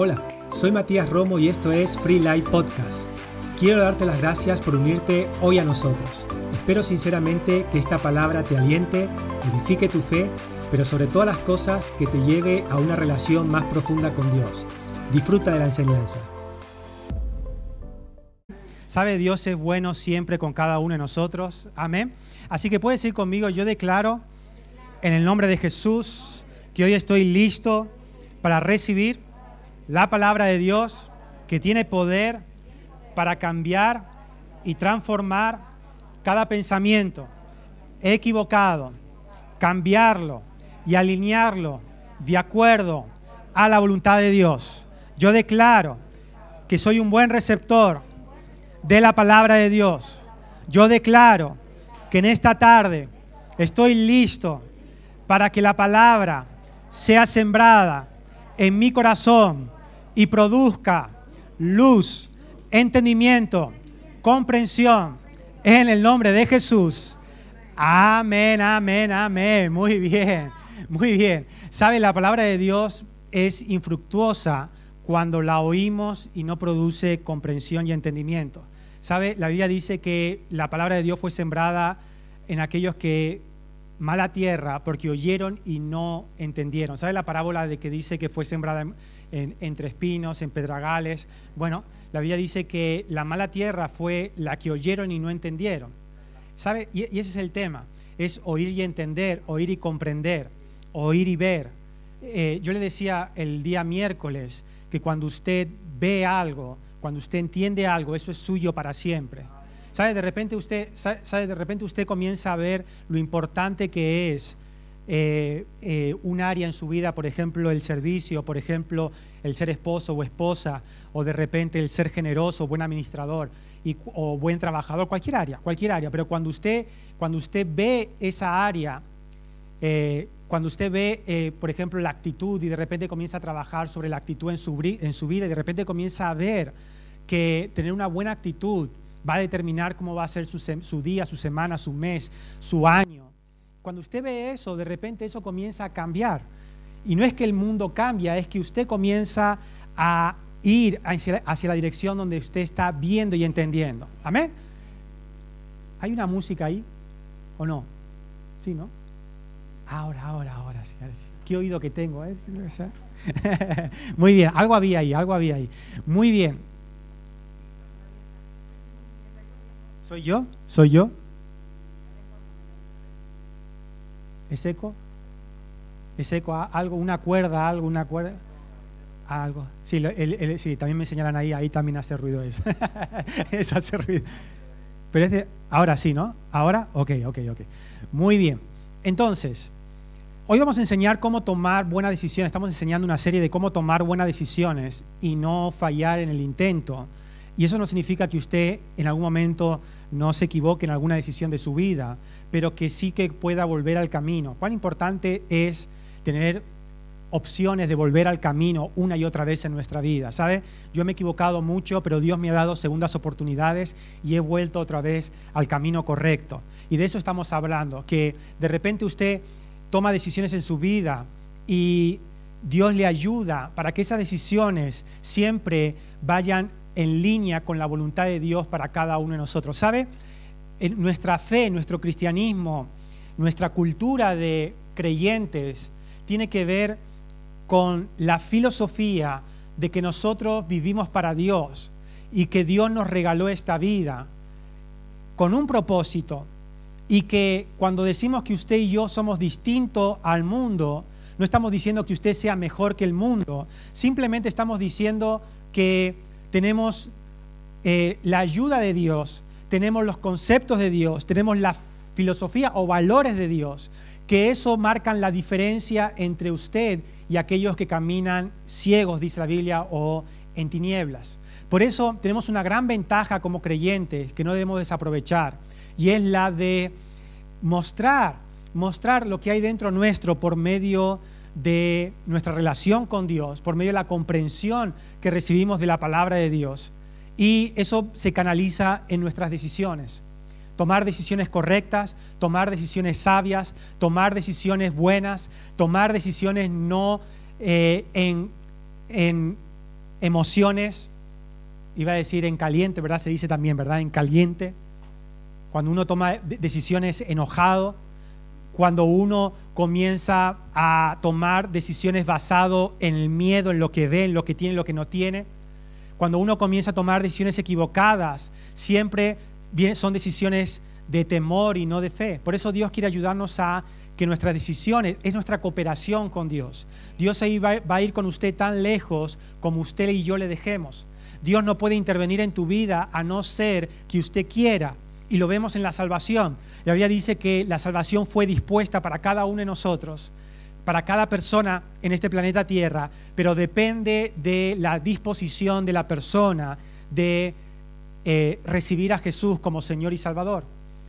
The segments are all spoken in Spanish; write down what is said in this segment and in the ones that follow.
Hola, soy Matías Romo y esto es Free Light Podcast. Quiero darte las gracias por unirte hoy a nosotros. Espero sinceramente que esta palabra te aliente, edifique tu fe, pero sobre todas las cosas que te lleve a una relación más profunda con Dios. Disfruta de la enseñanza. Sabe, Dios es bueno siempre con cada uno de nosotros. Amén. Así que puedes ir conmigo. Yo declaro en el nombre de Jesús que hoy estoy listo para recibir la palabra de Dios que tiene poder para cambiar y transformar cada pensamiento equivocado, cambiarlo y alinearlo de acuerdo a la voluntad de Dios. Yo declaro que soy un buen receptor de la palabra de Dios. Yo declaro que en esta tarde estoy listo para que la palabra sea sembrada en mi corazón y produzca luz, entendimiento, comprensión en el nombre de Jesús. Amén, amén, amén. Muy bien, muy bien. ¿Sabe? La palabra de Dios es infructuosa cuando la oímos y no produce comprensión y entendimiento. ¿Sabe? La Biblia dice que la palabra de Dios fue sembrada en aquellos que mala tierra porque oyeron y no entendieron. ¿Sabe la parábola de que dice que fue sembrada en entre espinos, en pedragales. Bueno, la Biblia dice que la mala tierra fue la que oyeron y no entendieron. ¿Sabe? Y, ese es el tema, es oír y entender, oír y comprender, oír y ver. Eh, yo le decía el día miércoles que cuando usted ve algo, cuando usted entiende algo, eso es suyo para siempre. ¿Sabe? De repente usted, sabe, de repente usted comienza a ver lo importante que es eh, eh, un área en su vida, por ejemplo, el servicio, por ejemplo, el ser esposo o esposa, o de repente el ser generoso, buen administrador y, o buen trabajador, cualquier área, cualquier área. Pero cuando usted, cuando usted ve esa área, eh, cuando usted ve, por ejemplo, la actitud y de repente comienza a trabajar sobre la actitud en su, vida y de repente comienza a ver que tener una buena actitud va a determinar cómo va a ser su, su día, su semana, su mes, su año cuando usted ve eso, de repente eso comienza a cambiar. Y no es que el mundo cambia, es que usted comienza a ir hacia, la dirección donde usted está viendo y entendiendo. Amén. ¿Hay una música ahí o no? Sí, ¿no? Ahora, ahora, ahora. Qué oído que tengo, ¿eh? Muy bien, algo había ahí, algo había ahí. Muy bien. ¿Soy yo? ¿Soy yo? ¿Es eco? ¿Es eco? ¿Algo? ¿Una cuerda? ¿Algo? ¿Una cuerda? Algo. Sí, también me señalan ahí, ahí también hace ruido eso. eso hace ruido. Pero es de, ahora sí, ¿no? Ahora, ok, ok, ok. Muy bien. Entonces, hoy vamos a enseñar cómo tomar buenas decisiones. Estamos enseñando una serie de cómo tomar buenas decisiones y no fallar en el intento. Y eso no significa que usted en algún momento no se equivoque en alguna decisión de su vida, pero que sí que pueda volver al camino. Cuán importante es tener opciones de volver al camino una y otra vez en nuestra vida, ¿sabe? Yo me he equivocado mucho, pero Dios me ha dado segundas oportunidades y he vuelto otra vez al camino correcto. Y de eso estamos hablando, que de repente usted toma decisiones en su vida y Dios le ayuda para que esas decisiones siempre vayan en línea con la voluntad de Dios para cada uno de nosotros. ¿Sabe? nuestra fe, nuestro cristianismo, nuestra cultura de creyentes tiene que ver con la filosofía de que nosotros vivimos para Dios y que Dios nos regaló esta vida con un propósito y que cuando decimos que usted y yo somos distintos al mundo, no estamos diciendo que usted sea mejor que el mundo, simplemente estamos diciendo que tenemos eh, la ayuda de Dios, tenemos los conceptos de Dios, tenemos la filosofía o valores de Dios, que eso marcan la diferencia entre usted y aquellos que caminan ciegos, dice la Biblia, o en tinieblas. Por eso tenemos una gran ventaja como creyentes que no debemos desaprovechar, y es la de mostrar, mostrar lo que hay dentro nuestro por medio de nuestra relación con Dios, por medio de la comprensión que recibimos de la palabra de Dios. Y eso se canaliza en nuestras decisiones. Tomar decisiones correctas, tomar decisiones sabias, tomar decisiones buenas, tomar decisiones no eh, en, emociones, iba a decir en caliente, ¿verdad? Se dice también, ¿verdad? En caliente. Cuando uno toma decisiones enojado, cuando uno comienza a tomar decisiones basado en el miedo, en lo que ve, en lo que tiene, en lo que no tiene. Cuando uno comienza a tomar decisiones equivocadas, siempre son decisiones de temor y no de fe. Por eso Dios quiere ayudarnos a que nuestras decisiones es nuestra cooperación con Dios. Dios ahí va, va, a ir con usted tan lejos como usted y yo le dejemos. Dios no puede intervenir en tu vida a no ser que usted quiera. Y lo vemos en la salvación. La Biblia dice que la salvación fue dispuesta para cada uno de nosotros, para cada persona en este planeta Tierra, pero depende de la disposición de la persona de eh, recibir a Jesús como Señor y Salvador.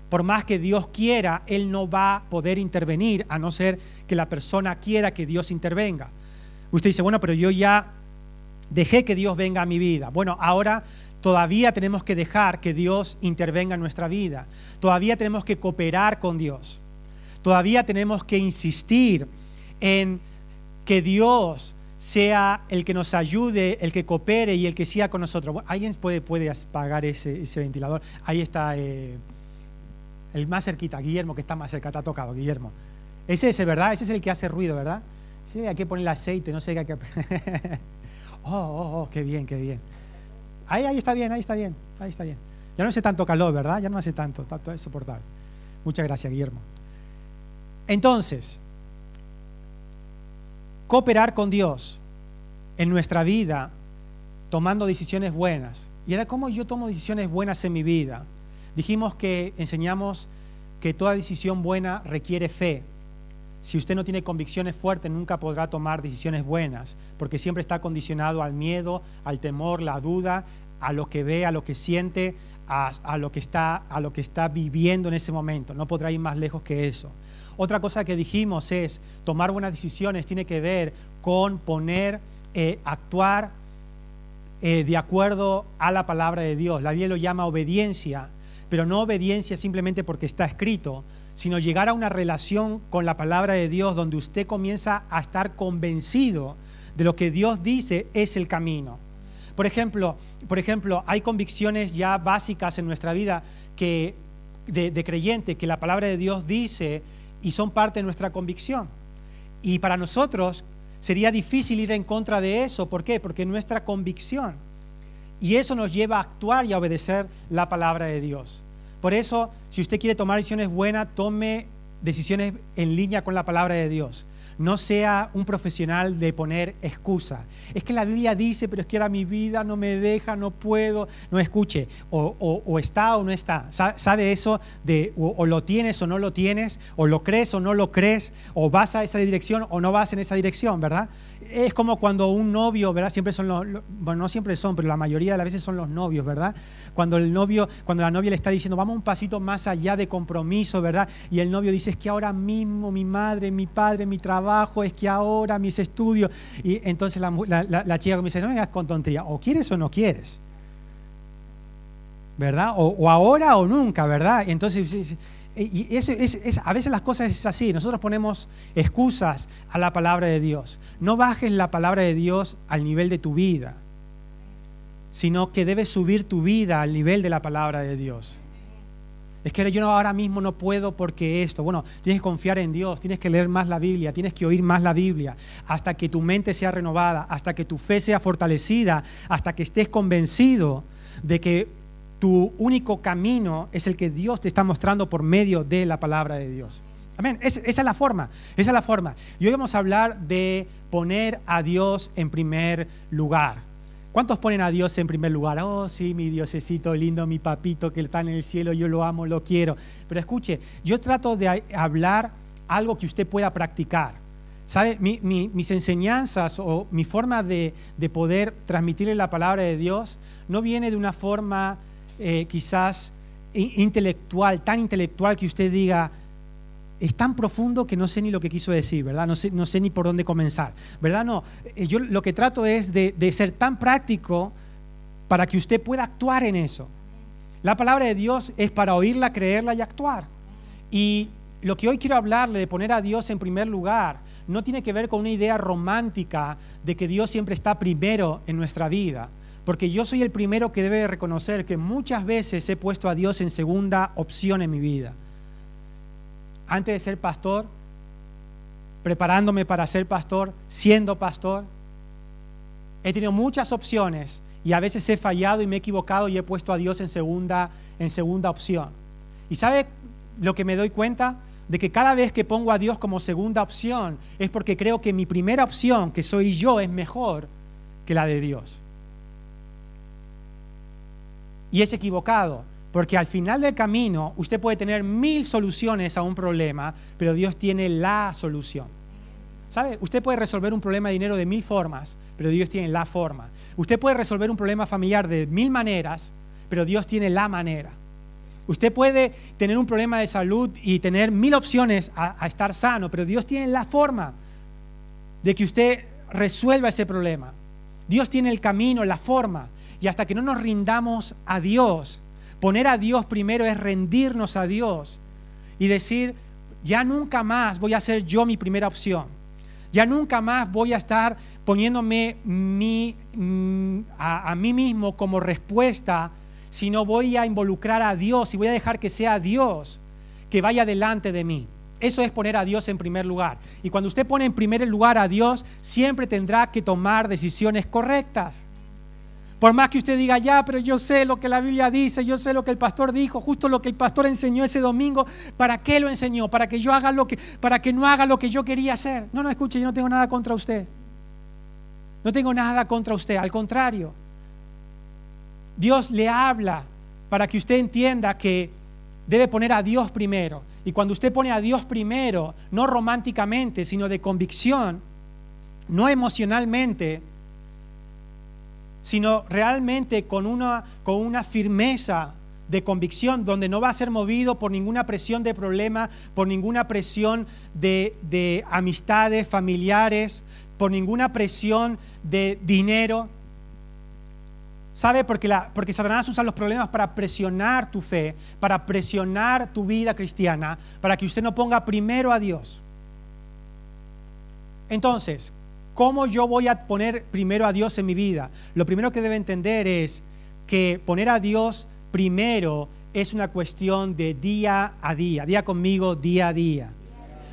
Por más que Dios quiera, Él no va a poder intervenir a no ser que la persona quiera que Dios intervenga. Usted dice, bueno, pero yo ya dejé que Dios venga a mi vida. Bueno, ahora todavía tenemos que dejar que Dios intervenga en nuestra vida. Todavía tenemos que cooperar con Dios. Todavía tenemos que insistir en que Dios sea el que nos ayude, el que coopere y el que siga con nosotros. ¿Alguien puede, puede apagar ese, ventilador? Ahí está eh, el más cerquita, Guillermo, que está más cerca, está tocado, Guillermo. Ese es ese, ¿verdad? Ese es el que hace ruido, ¿verdad? Sí, hay que ponerle aceite, no sé qué que... oh, oh, oh, qué bien, qué bien. Ahí, ahí está bien, ahí está bien, ahí está bien. Ya no hace tanto calor, ¿verdad? Ya no hace tanto, está todo soportable. Muchas gracias, Guillermo. Entonces, cooperar con Dios en nuestra vida, tomando decisiones buenas. Y era cómo yo tomo decisiones buenas en mi vida. Dijimos que enseñamos que toda decisión buena requiere fe. Si usted no tiene convicciones fuertes, nunca podrá tomar decisiones buenas, porque siempre está condicionado al miedo, al temor, la duda, a lo que ve, a lo que siente, a, lo, que está, a lo que está viviendo en ese momento. No podrá ir más lejos que eso. Otra cosa que dijimos es, tomar buenas decisiones tiene que ver con poner, eh, actuar eh, de acuerdo a la palabra de Dios. La Biblia lo llama obediencia, pero no obediencia simplemente porque está escrito, sino llegar a una relación con la palabra de Dios donde usted comienza a estar convencido de lo que Dios dice es el camino. Por ejemplo, por ejemplo hay convicciones ya básicas en nuestra vida que, de, creyente que la palabra de Dios dice y son parte de nuestra convicción. Y para nosotros sería difícil ir en contra de eso. ¿Por qué? Porque nuestra convicción. Y eso nos lleva a actuar y a obedecer la palabra de Dios. Por eso, si usted quiere tomar decisiones buenas, tome decisiones en línea con la palabra de Dios. No sea un profesional de poner excusa. Es que la Biblia dice, pero es que ahora mi vida no me deja, no puedo. No escuche, o, está o no está. ¿Sabe eso de o, lo tienes o no lo tienes? ¿O lo crees o no lo crees? ¿O vas a esa dirección o no vas en esa dirección, verdad? Es como cuando un novio, ¿verdad? Siempre son los, bueno, no siempre son, pero la mayoría de las veces son los novios, ¿verdad? Cuando el novio, cuando la novia le está diciendo, vamos un pasito más allá de compromiso, ¿verdad? Y el novio dice, es que ahora mismo mi madre, mi padre, mi trabajo, es que ahora mis estudios. Y entonces la, chica comienza, no me hagas con tontería, o quieres o no quieres. ¿Verdad? O, o ahora o nunca, ¿verdad? Entonces y es, a veces las cosas es así. Nosotros ponemos excusas a la palabra de Dios. No bajes la palabra de Dios al nivel de tu vida, sino que debes subir tu vida al nivel de la palabra de Dios. Es que yo ahora mismo no puedo porque esto. Bueno, tienes que confiar en Dios, tienes que leer más la Biblia, tienes que oír más la Biblia, hasta que tu mente sea renovada, hasta que tu fe sea fortalecida, hasta que estés convencido de que tu único camino es el que Dios te está mostrando por medio de la palabra de Dios. Amén. esa es la forma. Esa es la forma. Y hoy vamos a hablar de poner a Dios en primer lugar. ¿Cuántos ponen a Dios en primer lugar? Oh, sí, mi Diosecito lindo, mi papito que está en el cielo, yo lo amo, lo quiero. Pero escuche, yo trato de hablar algo que usted pueda practicar. ¿Sabe? mis enseñanzas o mi forma de, de poder transmitirle la palabra de Dios no viene de una forma eh, quizás intelectual, tan intelectual que usted diga, es tan profundo que no sé ni lo que quiso decir, ¿verdad? No sé, no sé ni por dónde comenzar, ¿verdad? No, eh, yo lo que trato es de, de ser tan práctico para que usted pueda actuar en eso. La palabra de Dios es para oírla, creerla y actuar. Y lo que hoy quiero hablarle de poner a Dios en primer lugar no tiene que ver con una idea romántica de que Dios siempre está primero en nuestra vida. Porque yo soy el primero que debe reconocer que muchas veces he puesto a Dios en segunda opción en mi vida. Antes de ser pastor, preparándome para ser pastor, siendo pastor, he tenido muchas opciones y a veces he fallado y me he equivocado y he puesto a Dios en segunda, en segunda opción. ¿Y sabe lo que me doy cuenta? De que cada vez que pongo a Dios como segunda opción es porque creo que mi primera opción, que soy yo, es mejor que la de Dios. Y es equivocado, porque al final del camino usted puede tener mil soluciones a un problema, pero Dios tiene la solución. ¿Sabe? Usted puede resolver un problema de dinero de mil formas, pero Dios tiene la forma. Usted puede resolver un problema familiar de mil maneras, pero Dios tiene la manera. Usted puede tener un problema de salud y tener mil opciones a, estar sano, pero Dios tiene la forma de que usted resuelva ese problema. Dios tiene el camino, la forma. Y hasta que no nos rindamos a Dios, poner a Dios primero es rendirnos a Dios y decir, ya nunca más voy a ser yo mi primera opción. Ya nunca más voy a estar poniéndome mm, a, a mí mismo como respuesta sino voy a involucrar a Dios y voy a dejar que sea Dios que vaya delante de mí. Eso es poner a Dios en primer lugar. Y cuando usted pone en primer lugar a Dios, siempre tendrá que tomar decisiones correctas. Por más que usted diga, ya, pero yo sé lo que la Biblia dice, yo sé lo que el pastor dijo, justo lo que el pastor enseñó ese domingo, ¿para qué lo enseñó? Para que yo haga lo que, para que no haga lo que yo quería hacer. No, no, escuche, yo no tengo nada contra usted. No tengo nada contra usted, al contrario. Dios le habla para que usted entienda que debe poner a Dios primero. Y cuando usted pone a Dios primero, no románticamente, sino de convicción, no emocionalmente, sino realmente con una, con una firmeza de convicción, donde no va a ser movido por ninguna presión de problema, por ninguna presión de, de amistades familiares, por ninguna presión de dinero, ¿Sabe? Porque, la, porque Satanás usa los problemas para presionar tu fe, para presionar tu vida cristiana, para que usted no ponga primero a Dios. Entonces, ¿cómo yo voy a poner primero a Dios en mi vida? Lo primero que debe entender es que poner a Dios primero es una cuestión de día a día. Día conmigo, día a día.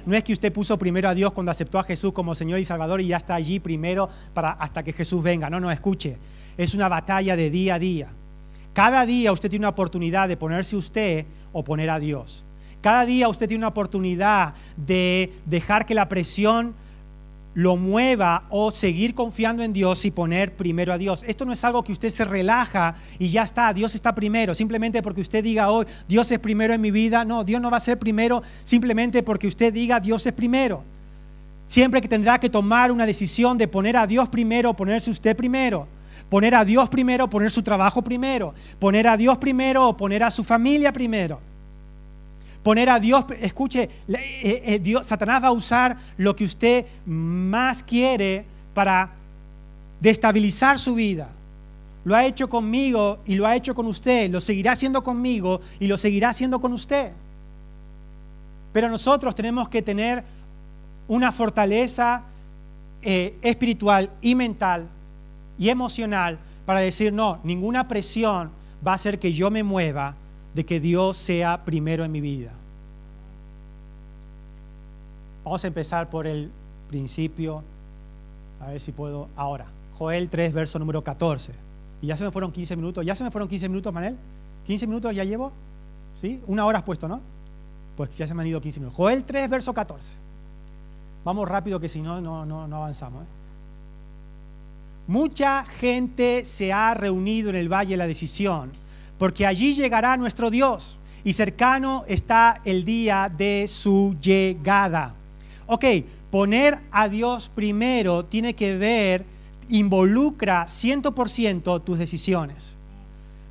No es que usted puso primero a Dios cuando aceptó a Jesús como Señor y Salvador y ya está allí primero para, hasta que Jesús venga. No, no, escuche es una batalla de día a día. Cada día usted tiene una oportunidad de ponerse usted o poner a Dios. Cada día usted tiene una oportunidad de dejar que la presión lo mueva o seguir confiando en Dios y poner primero a Dios. Esto no es algo que usted se relaja y ya está, Dios está primero, simplemente porque usted diga hoy, Dios es primero en mi vida. No, Dios no va a ser primero simplemente porque usted diga, Dios es primero. Siempre que tendrá que tomar una decisión de poner a Dios primero, ponerse usted primero. Poner a Dios primero, poner su trabajo primero. Poner a Dios primero o poner a su familia primero. Poner a Dios, escuche, eh, eh, Satanás va a usar lo que usted más quiere para destabilizar su vida. Lo ha hecho conmigo y lo ha hecho con usted. Lo seguirá haciendo conmigo y lo seguirá haciendo con usted. Pero nosotros tenemos que tener una fortaleza eh, espiritual y mental y emocional para decir, no, ninguna presión va a hacer que yo me mueva de que Dios sea primero en mi vida. Vamos a empezar por el principio, a ver si puedo ahora. Joel 3, verso número 14. Y ya se me fueron 15 minutos. ¿Ya se me fueron 15 minutos, Manel? ¿15 minutos ya llevo? ¿Sí? Una hora has puesto, ¿no? Pues ya se me han ido 15 minutos. Joel 3, verso 14. Vamos rápido que si no, no, avanzamos. ¿eh? Mucha gente se ha reunido en el Valle de la Decisión, porque allí llegará nuestro Dios y cercano está el día de su llegada. Ok, poner a Dios primero tiene que ver, involucra 100% tus decisiones.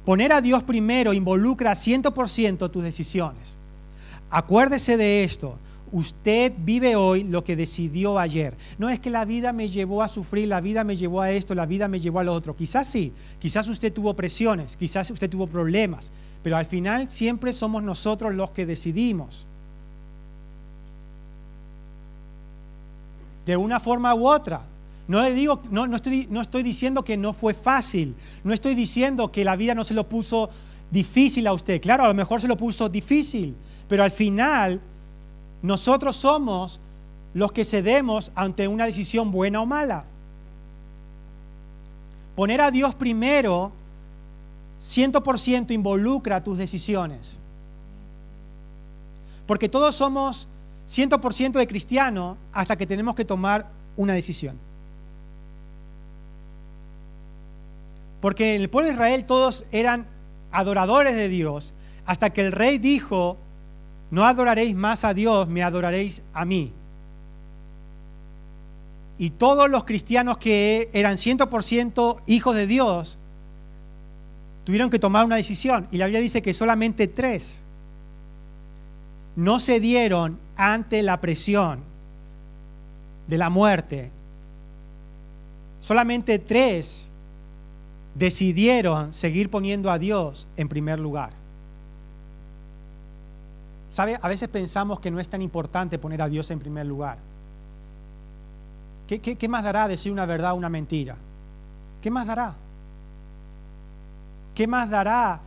Poner a Dios primero involucra 100% tus decisiones. Acuérdese de esto. Usted vive hoy lo que decidió ayer. No es que la vida me llevó a sufrir, la vida me llevó a esto, la vida me llevó a lo otro. Quizás sí, quizás usted tuvo presiones, quizás usted tuvo problemas, pero al final siempre somos nosotros los que decidimos. De una forma u otra. No, le digo, no, no, estoy, no estoy diciendo que no fue fácil, no estoy diciendo que la vida no se lo puso difícil a usted. Claro, a lo mejor se lo puso difícil, pero al final nosotros somos los que cedemos ante una decisión buena o mala. Poner a Dios primero 100% involucra tus decisiones. Porque todos somos 100% de cristiano hasta que tenemos que tomar una decisión. Porque en el pueblo de Israel todos eran adoradores de Dios hasta que el rey dijo, no adoraréis más a Dios, me adoraréis a mí. Y todos los cristianos que eran 100% hijos de Dios tuvieron que tomar una decisión. Y la Biblia dice que solamente tres no se dieron ante la presión de la muerte. Solamente tres decidieron seguir poniendo a Dios en primer lugar. ¿Sabe? A veces pensamos que no es tan importante poner a Dios en primer lugar. ¿Qué, más dará decir una verdad o una mentira? ¿Qué más dará? ¿Qué más dará?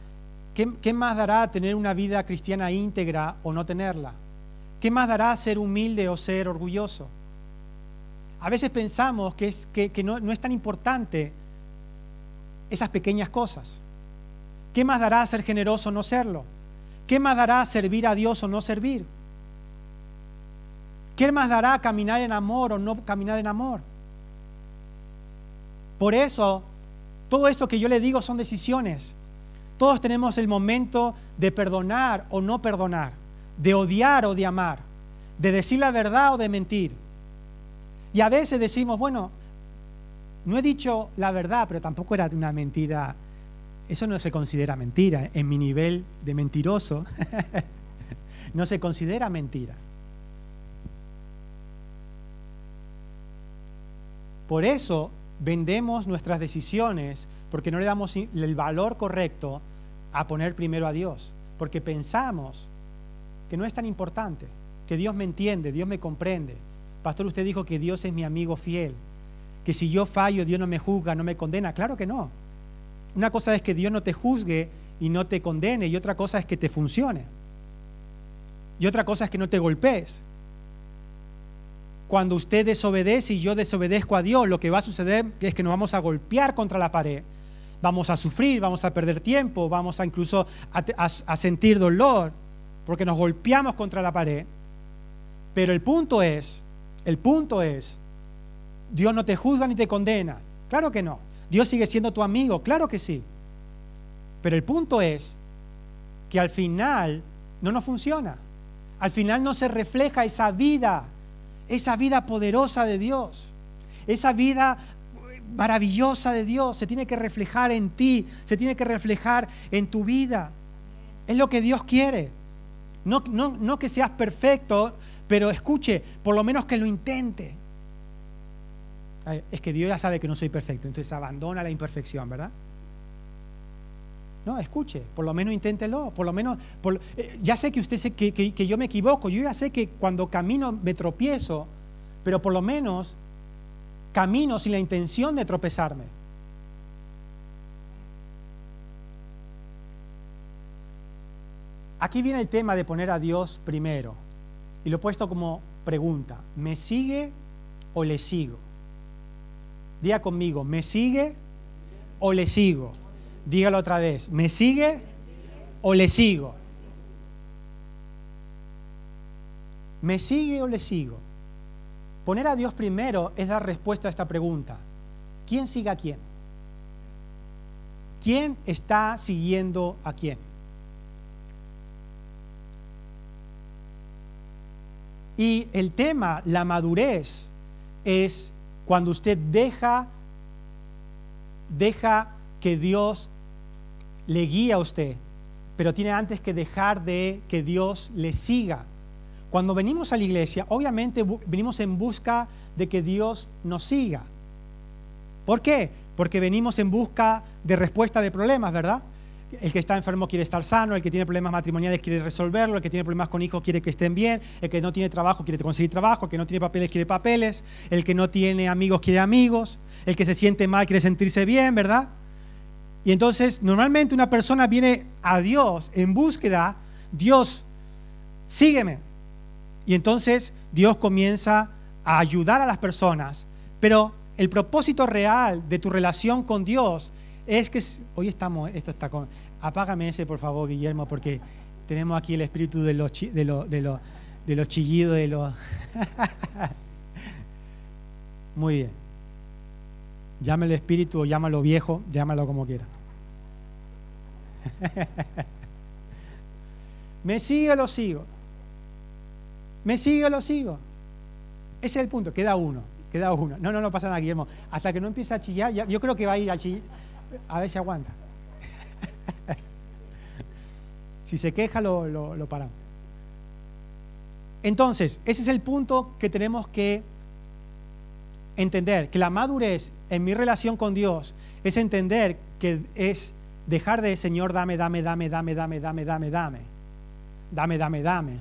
¿Qué, ¿Qué más dará tener una vida cristiana íntegra o no tenerla? ¿Qué más dará ser humilde o ser orgulloso? A veces pensamos que, es, que, no, no, es tan importante esas pequeñas cosas. ¿Qué más dará ser generoso o no serlo? ¿Qué más dará servir a Dios o no servir? ¿Qué más dará caminar en amor o no caminar en amor? Por eso, todo esto que yo le digo son decisiones. Todos tenemos el momento de perdonar o no perdonar, de odiar o de amar, de decir la verdad o de mentir. Y a veces decimos, bueno, no he dicho la verdad, pero tampoco era una mentira. Eso no se considera mentira. En mi nivel de mentiroso, no se considera mentira. Por eso vendemos nuestras decisiones porque no le damos el valor correcto a poner primero a Dios, porque pensamos que no es tan importante, que Dios me entiende, Dios me comprende. Pastor, usted dijo que Dios es mi amigo fiel, que si yo fallo, Dios no me juzga, no me condena. Claro que no. Una cosa es que Dios no te juzgue y no te condene, y otra cosa es que te funcione. Y otra cosa es que no te golpees cuando usted desobedece y yo desobedezco a Dios, lo que va a suceder es que nos vamos a golpear contra la pared, vamos a sufrir, vamos a perder tiempo, vamos a incluso a, sentir dolor, porque nos golpeamos contra la pared. Pero el punto es, el punto es, Dios no te juzga ni te condena. Claro que no. Dios sigue siendo tu amigo, claro que sí. Pero el punto es que al final no nos funciona. Al final no se refleja esa vida esa vida poderosa de Dios, esa vida maravillosa de Dios se tiene que reflejar en ti, se tiene que reflejar en tu vida. Es lo que Dios quiere. No, no, no que seas perfecto, pero escuche, por lo menos que lo intente. Es que Dios ya sabe que no soy perfecto, entonces abandona la imperfección, ¿verdad? No, escuche, por lo menos inténtelo, por lo menos, eh, ya sé que usted sé que, que, yo me equivoco, yo ya sé que cuando camino me tropiezo, pero por lo menos camino sin la intención de tropezarme. Aquí viene el tema de poner a Dios primero, y lo he puesto como pregunta, ¿me sigue o le sigo? Diga conmigo, ¿me sigue o le sigo? Dígalo otra vez. ¿Me sigue o le sigo? ¿Me sigue o le sigo? Poner a Dios primero es dar respuesta a esta pregunta. ¿Quién sigue a quién? ¿Quién está siguiendo a quién? Y el tema, la madurez, es cuando usted deja, deja que Dios le guía a usted, pero tiene antes que dejar de que Dios le siga. Cuando venimos a la iglesia, obviamente venimos en busca de que Dios nos siga. ¿Por qué? Porque venimos en busca de respuesta de problemas, ¿verdad? El que está enfermo quiere estar sano, el que tiene problemas matrimoniales quiere resolverlo, el que tiene problemas con hijos quiere que estén bien, el que no tiene trabajo quiere conseguir trabajo, el que no tiene papeles quiere papeles, el que no tiene amigos quiere amigos, el que se siente mal quiere sentirse bien, ¿verdad? Y entonces normalmente una persona viene a Dios en búsqueda, Dios, sígueme. Y entonces Dios comienza a ayudar a las personas, pero el propósito real de tu relación con Dios es que hoy estamos, esto está con, apágame ese por favor Guillermo, porque tenemos aquí el espíritu de los, de de chillidos, de los... Muy bien. Llámalo espíritu o llámalo viejo, llámalo como quiera. ¿Me sigue o lo sigo? ¿Me sigue o lo sigo? Ese es el punto, queda uno, queda uno. No, no, no pasa nada, Guillermo. Hasta que no empiece a chillar, yo creo que va a ir a chillar. A ver si aguanta. si se queja, lo, lo paramos. Entonces, ese es el punto que tenemos que entender, que la madurez en mi relación con Dios es entender que es dejar de Señor, dame, dame, dame, dame, dame, dame, dame, dame, dame, dame, dame,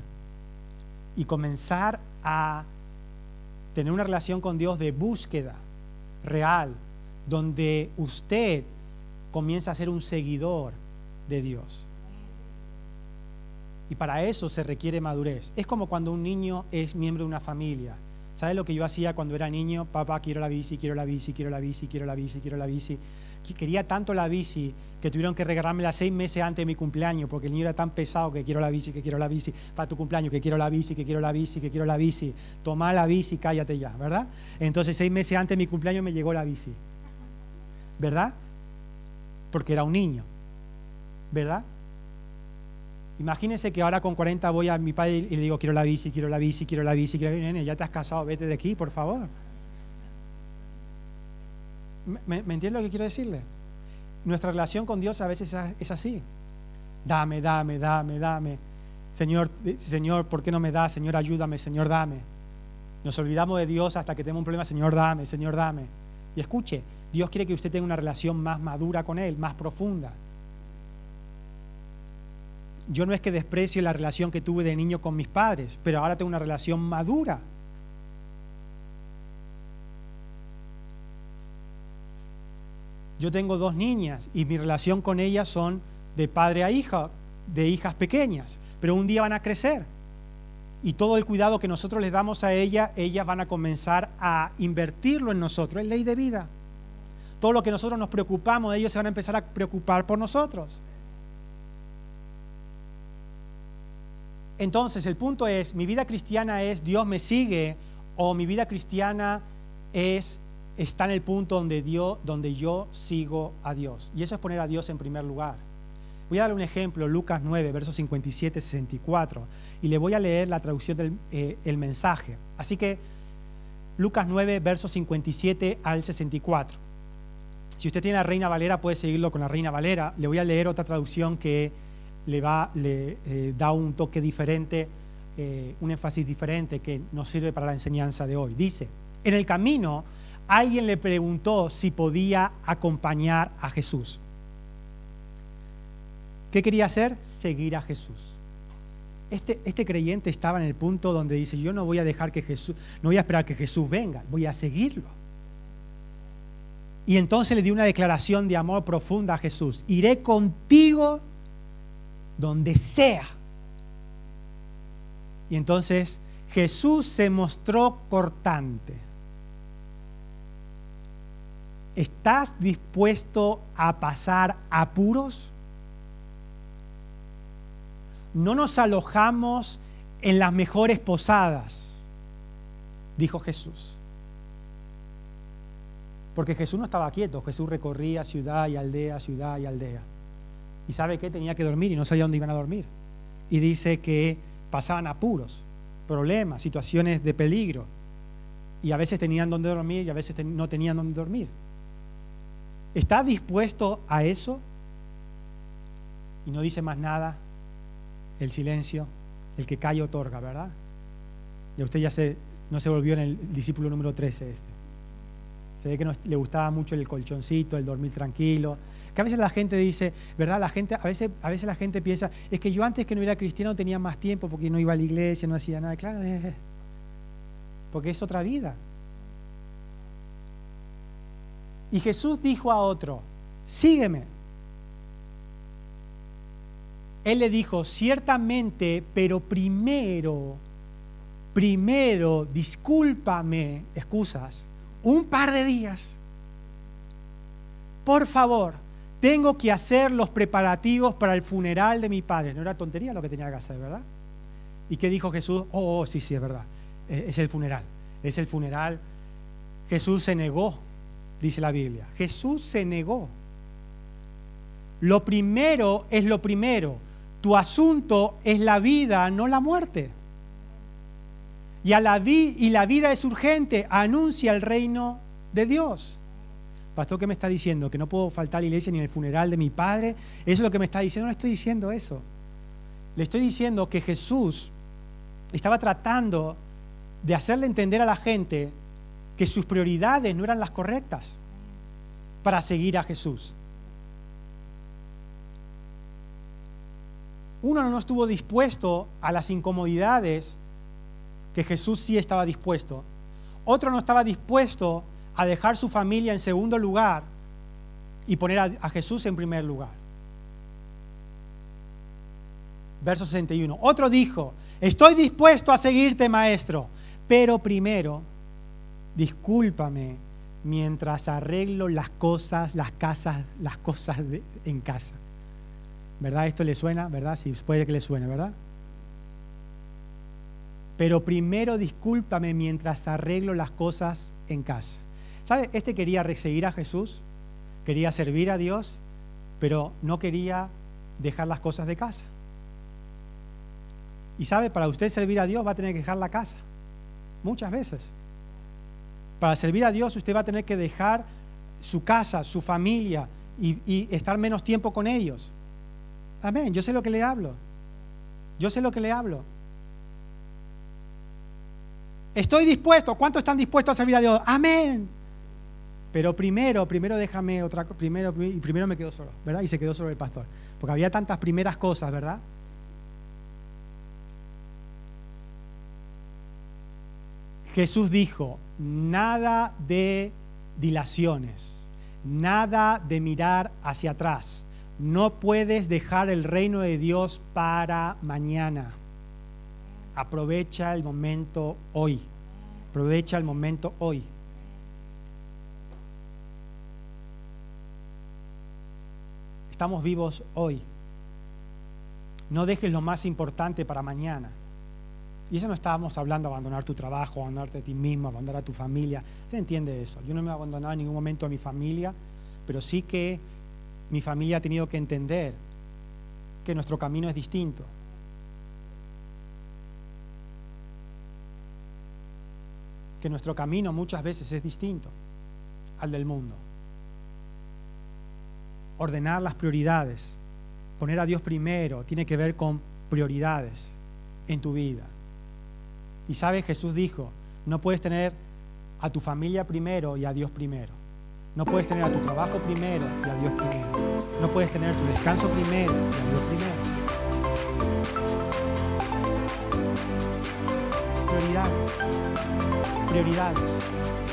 y comenzar a tener una relación con Dios de búsqueda real, donde usted comienza a ser un seguidor de Dios. Y para eso se requiere madurez. Es como cuando un niño es miembro de una familia. ¿Sabes lo que yo hacía cuando era niño? Papá, quiero la bici, quiero la bici, quiero la bici, quiero la bici, quiero la bici. Quería tanto la bici que tuvieron que regalármela seis meses antes de mi cumpleaños porque el niño era tan pesado que quiero la bici, que quiero la bici, para tu cumpleaños, que quiero la bici, que quiero la bici, que quiero la bici. Toma la bici, cállate ya, ¿verdad? Entonces seis meses antes de mi cumpleaños me llegó la bici. ¿Verdad? Porque era un niño. ¿Verdad? Imagínense que ahora con 40 voy a mi padre y le digo, quiero la bici, quiero la bici, quiero la bici, quiero la bici. ya te has casado, vete de aquí, por favor. ¿Me, ¿Me entiendes lo que quiero decirle? Nuestra relación con Dios a veces es así. Dame, dame, dame, dame. Señor, Señor, ¿por qué no me das? Señor, ayúdame, Señor, dame. Nos olvidamos de Dios hasta que tenemos un problema, Señor, dame, Señor, dame. Y escuche, Dios quiere que usted tenga una relación más madura con Él, más profunda. Yo no es que desprecio la relación que tuve de niño con mis padres, pero ahora tengo una relación madura. Yo tengo dos niñas y mi relación con ellas son de padre a hija, de hijas pequeñas, pero un día van a crecer. Y todo el cuidado que nosotros les damos a ellas, ellas van a comenzar a invertirlo en nosotros. Es ley de vida. Todo lo que nosotros nos preocupamos, ellos se van a empezar a preocupar por nosotros. Entonces, el punto es, mi vida cristiana es Dios me sigue o mi vida cristiana es está en el punto donde, Dios, donde yo sigo a Dios. Y eso es poner a Dios en primer lugar. Voy a dar un ejemplo, Lucas 9, versos 57, 64, y le voy a leer la traducción del eh, mensaje. Así que Lucas 9, versos 57 al 64. Si usted tiene la Reina Valera, puede seguirlo con la Reina Valera. Le voy a leer otra traducción que le, eh, da un toque diferente, eh, un énfasis diferente que nos sirve para la enseñanza de hoy. Dice, en el camino alguien le preguntó si podía acompañar a Jesús. ¿Qué quería hacer? Seguir a Jesús. Este, este, creyente estaba en el punto donde dice, yo no voy a dejar que Jesús, no voy a esperar que Jesús venga, voy a seguirlo. Y entonces le dio una declaración de amor profunda a Jesús. Iré contigo donde sea. Y entonces Jesús se mostró cortante ¿Estás dispuesto a pasar apuros? No nos alojamos en las mejores posadas, dijo Jesús. Porque Jesús no estaba quieto, Jesús recorría ciudad y aldea, ciudad y aldea. ¿Y sabe qué? Tenía que dormir y no sabía dónde iban a dormir. Y dice que pasaban apuros, problemas, situaciones de peligro. Y a veces tenían dónde dormir y a veces no tenían dónde dormir. ¿Está dispuesto a eso? Y no dice más nada. El silencio, el que cae otorga, ¿verdad? Y usted ya se, no se volvió en el discípulo número 13 este. Se ve que no, le gustaba mucho el colchoncito, el dormir tranquilo. Que a veces la gente dice, ¿verdad? La gente, a veces, a veces la gente piensa, es que yo antes que no era cristiano tenía más tiempo porque no iba a la iglesia, no hacía nada. Claro, eh, porque es otra vida. Y Jesús dijo a otro, sígueme. Él le dijo, ciertamente, pero primero, primero, discúlpame, excusas, un par de días. Por favor, tengo que hacer los preparativos para el funeral de mi padre. No era tontería lo que tenía que hacer, ¿verdad? ¿Y qué dijo Jesús? Oh, oh sí, sí, es verdad. Es el funeral. Es el funeral. Jesús se negó, dice la Biblia. Jesús se negó. Lo primero es lo primero. Tu asunto es la vida, no la muerte. Y, a la y la vida es urgente, anuncia el reino de Dios. Pastor, ¿qué me está diciendo? ¿Que no puedo faltar a la iglesia ni en el funeral de mi padre? ¿Eso es lo que me está diciendo? No estoy diciendo eso. Le estoy diciendo que Jesús estaba tratando de hacerle entender a la gente que sus prioridades no eran las correctas para seguir a Jesús. Uno no estuvo dispuesto a las incomodidades que Jesús sí estaba dispuesto. Otro no estaba dispuesto a dejar su familia en segundo lugar y poner a, Jesús en primer lugar. Verso 61. Otro dijo, estoy dispuesto a seguirte, maestro, pero primero, discúlpame mientras arreglo las cosas, las casas, las cosas en casa. ¿Verdad? Esto le suena, ¿verdad? Sí, puede que le suene, ¿verdad? pero primero discúlpame mientras arreglo las cosas en casa. ¿Sabe? Este quería seguir a Jesús, quería servir a Dios, pero no quería dejar las cosas de casa. Y sabe, para usted servir a Dios va a tener que dejar la casa, muchas veces. Para servir a Dios usted va a tener que dejar su casa, su familia y, estar menos tiempo con ellos. Amén, yo sé lo que le hablo. Yo sé lo que le hablo. Estoy dispuesto. ¿Cuántos están dispuestos a servir a Dios? Amén. Pero primero, primero déjame otra cosa. Primero, y primero me quedo solo, ¿verdad? Y se quedó solo el pastor. Porque había tantas primeras cosas, ¿verdad? Jesús dijo, nada de dilaciones, nada de mirar hacia atrás. No puedes dejar el reino de Dios para mañana. Aprovecha el momento hoy. Aprovecha el momento hoy. Estamos vivos hoy. No dejes lo más importante para mañana. Y eso no estábamos hablando abandonar tu trabajo, abandonarte a ti mismo, abandonar a tu familia. Se entiende eso. Yo no me he abandonado en ningún momento a mi familia, pero sí que mi familia ha tenido que entender que nuestro camino es distinto. que nuestro camino muchas veces es distinto al del mundo. Ordenar las prioridades, poner a Dios primero, tiene que ver con prioridades en tu vida. Y sabes, Jesús dijo, no puedes tener a tu familia primero y a Dios primero. No puedes tener a tu trabajo primero y a Dios primero. No puedes tener tu descanso primero y a Dios primero. Prioridades prioridades.